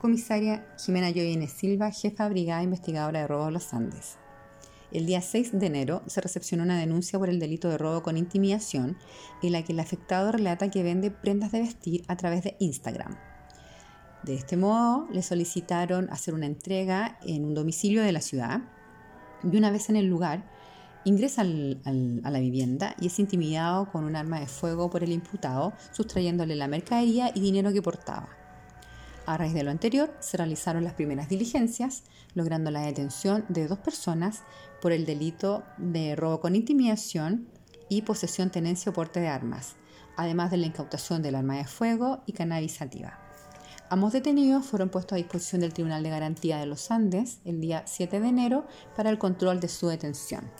Comisaria Jimena Joyene Silva, jefa brigada investigadora de robo de los Andes. El día 6 de enero se recepcionó una denuncia por el delito de robo con intimidación en la que el afectado relata que vende prendas de vestir a través de Instagram. De este modo, le solicitaron hacer una entrega en un domicilio de la ciudad y una vez en el lugar, ingresa a la vivienda y es intimidado con un arma de fuego por el imputado, sustrayéndole la mercadería y dinero que portaba. A raíz de lo anterior, se realizaron las primeras diligencias, logrando la detención de dos personas por el delito de robo con intimidación y posesión, tenencia o porte de armas, además de la incautación del arma de fuego y cannabisativa. Ambos detenidos fueron puestos a disposición del Tribunal de Garantía de los Andes el día 7 de enero para el control de su detención.